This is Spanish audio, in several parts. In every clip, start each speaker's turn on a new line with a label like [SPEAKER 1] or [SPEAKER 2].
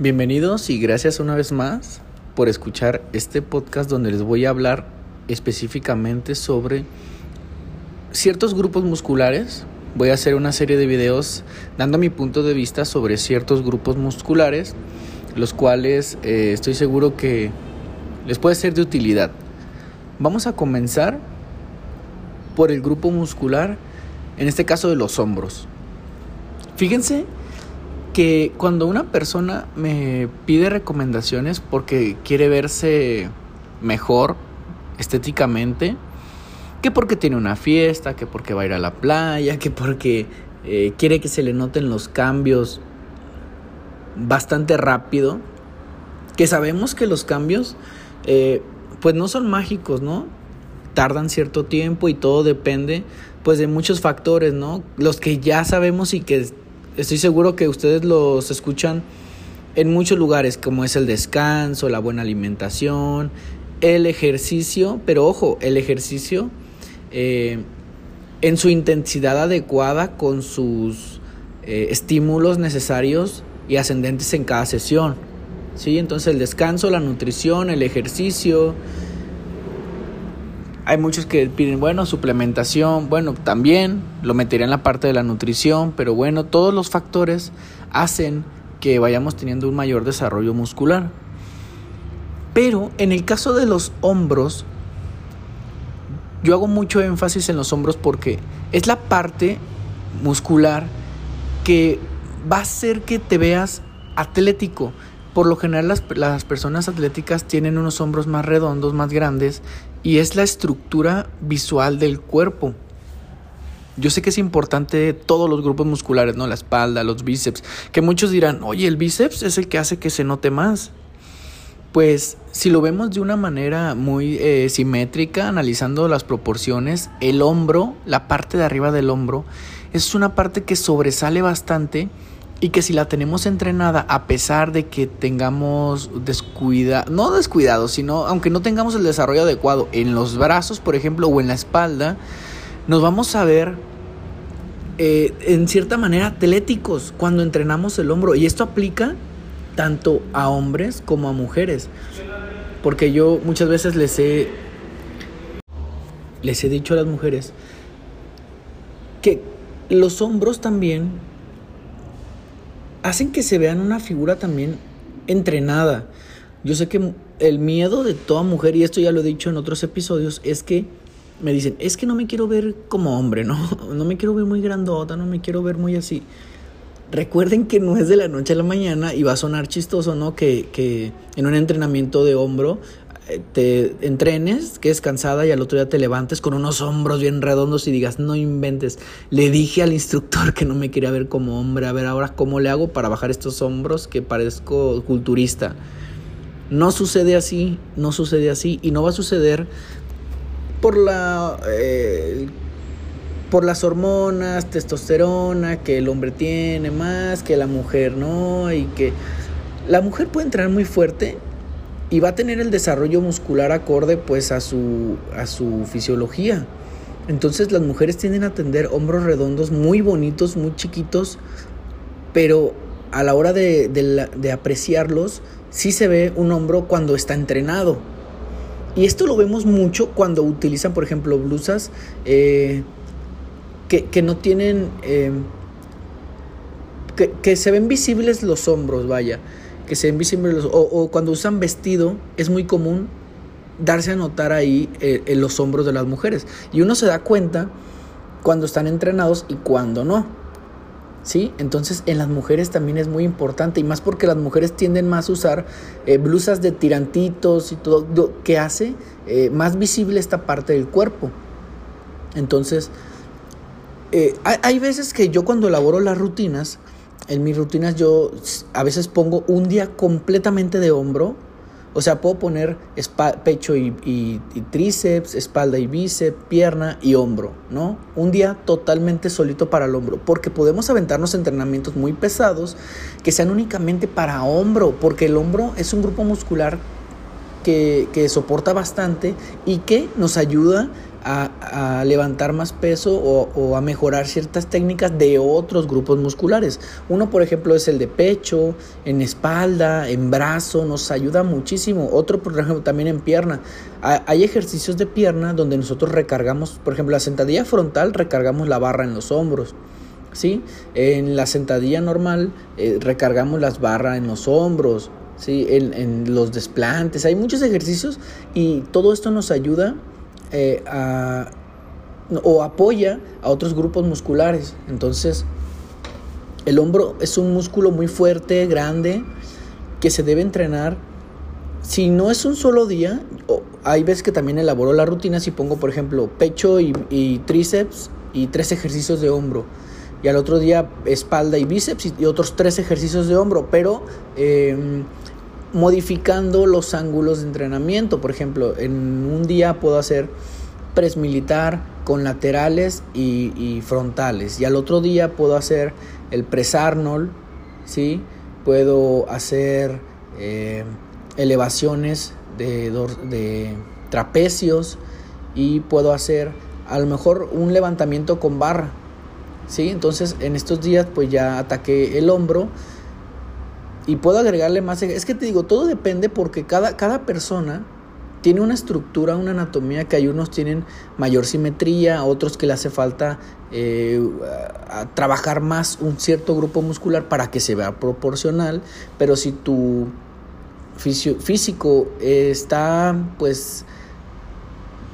[SPEAKER 1] Bienvenidos y gracias una vez más por escuchar este podcast donde les voy a hablar específicamente sobre ciertos grupos musculares. Voy a hacer una serie de videos dando mi punto de vista sobre ciertos grupos musculares, los cuales eh, estoy seguro que les puede ser de utilidad. Vamos a comenzar por el grupo muscular, en este caso de los hombros. Fíjense que cuando una persona me pide recomendaciones porque quiere verse mejor estéticamente, que porque tiene una fiesta, que porque va a ir a la playa, que porque eh, quiere que se le noten los cambios bastante rápido, que sabemos que los cambios eh, pues no son mágicos, ¿no? Tardan cierto tiempo y todo depende pues de muchos factores, ¿no? Los que ya sabemos y que estoy seguro que ustedes los escuchan en muchos lugares, como es el descanso, la buena alimentación, el ejercicio, pero ojo, el ejercicio eh, en su intensidad adecuada con sus eh, estímulos necesarios y ascendentes en cada sesión. ¿sí? Entonces el descanso, la nutrición, el ejercicio. Hay muchos que piden, bueno, suplementación, bueno, también lo metería en la parte de la nutrición, pero bueno, todos los factores hacen que vayamos teniendo un mayor desarrollo muscular. Pero en el caso de los hombros, yo hago mucho énfasis en los hombros porque es la parte muscular que va a hacer que te veas atlético. Por lo general las, las, personas atléticas tienen unos hombros más redondos, más grandes, y es la estructura visual del cuerpo. Yo sé que es importante todos los grupos musculares, ¿no? La espalda, los bíceps, que muchos dirán, oye, el bíceps es el que hace que se note más. Pues si lo vemos de una manera muy eh, simétrica, analizando las proporciones, el hombro, la parte de arriba del hombro, es una parte que sobresale bastante y que si la tenemos entrenada, a pesar de que tengamos descuidado, no descuidado, sino aunque no tengamos el desarrollo adecuado en los brazos, por ejemplo, o en la espalda, nos vamos a ver eh, en cierta manera atléticos cuando entrenamos el hombro. Y esto aplica tanto a hombres como a mujeres. Porque yo muchas veces les he les he dicho a las mujeres que los hombros también hacen que se vean una figura también entrenada. Yo sé que el miedo de toda mujer, y esto ya lo he dicho en otros episodios, es que me dicen, es que no me quiero ver como hombre, ¿no? No me quiero ver muy grandota, no me quiero ver muy así. Recuerden que no es de la noche a la mañana y va a sonar chistoso, ¿no? Que, que en un entrenamiento de hombro te entrenes, que es cansada y al otro día te levantes con unos hombros bien redondos y digas, no inventes, le dije al instructor que no me quería ver como hombre, a ver ahora cómo le hago para bajar estos hombros que parezco culturista. No sucede así, no sucede así y no va a suceder por la... Eh, por las hormonas, testosterona, que el hombre tiene más, que la mujer no, y que la mujer puede entrenar muy fuerte y va a tener el desarrollo muscular acorde pues a su, a su fisiología. Entonces las mujeres tienden a tener hombros redondos muy bonitos, muy chiquitos, pero a la hora de, de, apreciarlos, sí se ve un hombro cuando está entrenado. Y esto lo vemos mucho cuando utilizan, por ejemplo, blusas eh, que, no tienen... Eh, que, se ven visibles los hombros, vaya. Que se ven visibles. O, cuando usan vestido, es muy común darse a notar ahí eh, en los hombros de las mujeres. Y uno se da cuenta cuando están entrenados y cuando no. ¿Sí? Entonces en las mujeres también es muy importante y más porque las mujeres tienden más a usar eh, blusas de tirantitos y todo, que hace más visible esta parte del cuerpo. Entonces, eh, hay, veces que yo cuando elaboro las rutinas, en mis rutinas yo a veces pongo un día completamente de hombro. O sea, puedo poner pecho y, tríceps, espalda y bíceps, pierna y hombro, ¿no? Un día totalmente solito para el hombro, porque podemos aventarnos entrenamientos muy pesados que sean únicamente para hombro, porque el hombro es un grupo muscular que, que soporta bastante y que nos ayuda levantar más peso o, a mejorar ciertas técnicas de otros grupos musculares. Uno, por ejemplo, es el de pecho, en espalda, en brazo, nos ayuda muchísimo. Otro, por ejemplo, también en pierna. Hay ejercicios de pierna donde nosotros recargamos, por ejemplo, la sentadilla frontal, recargamos la barra en los hombros. ¿Sí? En la sentadilla normal eh, recargamos las barras en los hombros, ¿sí? En, los desplantes, hay muchos ejercicios y todo esto nos ayuda eh, o apoya a otros grupos musculares. Entonces, el hombro es un músculo muy fuerte, grande, que se debe entrenar. Si no es un solo día, hay veces que también elaboro la rutina si pongo, por ejemplo, pecho y, tríceps y tres ejercicios de hombro. Y al otro día espalda y bíceps y, otros tres ejercicios de hombro, pero em, modificando los ángulos de entrenamiento. Por ejemplo, en un día puedo hacer press militar con laterales y, frontales. Y al otro día puedo hacer el press Arnold, ¿sí? Puedo hacer eh, elevaciones de, de trapecios y puedo hacer a lo mejor un levantamiento con barra. ¿sí? Entonces en estos días pues ya ataqué el hombro y puedo agregarle más. Es que te digo, todo depende porque cada, cada persona tiene una estructura, una anatomía que hay unos tienen mayor simetría, otros que le hace falta eh, trabajar más un cierto grupo muscular para que se vea proporcional, pero si tu físico está pues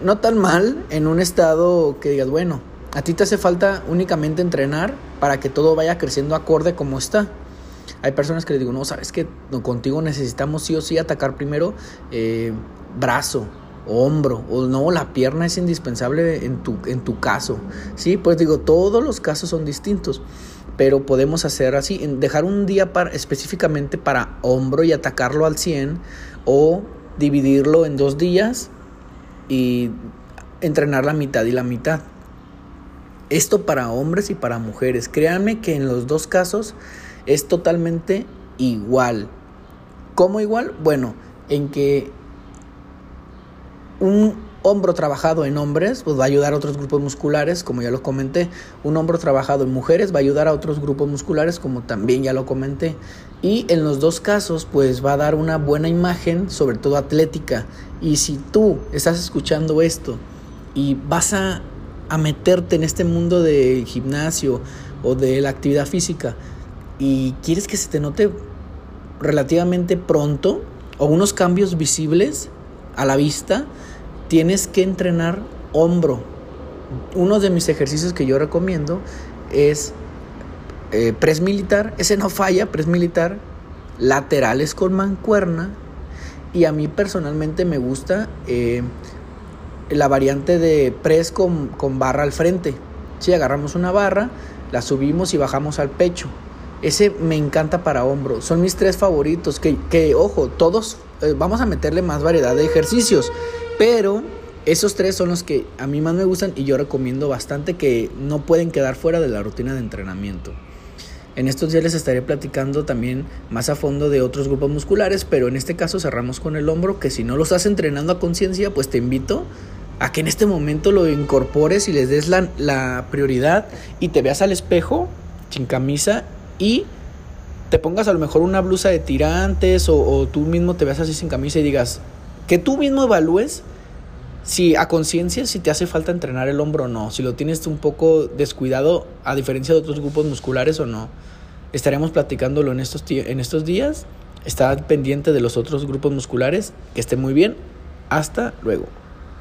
[SPEAKER 1] no tan mal en un estado que digas, bueno, a ti te hace falta únicamente entrenar para que todo vaya creciendo acorde como está. Hay personas que les digo, no, sabes que contigo necesitamos sí o sí atacar primero eh, brazo, hombro, o no, la pierna es indispensable en tu, en tu caso. Sí, pues digo, todos los casos son distintos, pero podemos hacer así, dejar un día específicamente para hombro y atacarlo al 100, o dividirlo en dos días y entrenar la mitad y la mitad. Esto para hombres y para mujeres. Créanme que en los dos casos es totalmente igual. ¿Cómo igual? Bueno, en que un hombro trabajado en hombres pues va a ayudar a otros grupos musculares, como ya lo comenté. Un hombro trabajado en mujeres va a ayudar a otros grupos musculares, como también ya lo comenté. Y en los dos casos pues va a dar una buena imagen, sobre todo atlética. Y si tú estás escuchando esto y vas a, a meterte en este mundo del gimnasio o de la actividad física, y quieres que se te note relativamente pronto o unos cambios visibles a la vista, tienes que entrenar hombro. Uno de mis ejercicios que yo recomiendo es eh, press militar, ese no falla, press militar, laterales con mancuerna y a mí personalmente me gusta eh, la variante de press con, con barra al frente. Si agarramos una barra, la subimos y bajamos al pecho. Ese me encanta para hombro. Son mis tres favoritos. Que, que ojo, todos eh, vamos a meterle más variedad de ejercicios. Pero esos tres son los que a mí más me gustan y yo recomiendo bastante que no pueden quedar fuera de la rutina de entrenamiento. En estos días les estaré platicando también más a fondo de otros grupos musculares, pero en este caso cerramos con el hombro, que si no lo estás entrenando a conciencia, pues te invito a que en este momento lo incorpores y les des la, la prioridad y te veas al espejo sin camisa y te pongas a lo mejor una blusa de tirantes o, tú mismo te veas así sin camisa y digas, que tú mismo evalúes si a conciencia si te hace falta entrenar el hombro o no, si lo tienes un poco descuidado a diferencia de otros grupos musculares o no. Estaremos platicándolo en estos, en estos días. Está pendiente de los otros grupos musculares. Que esté muy bien. Hasta luego.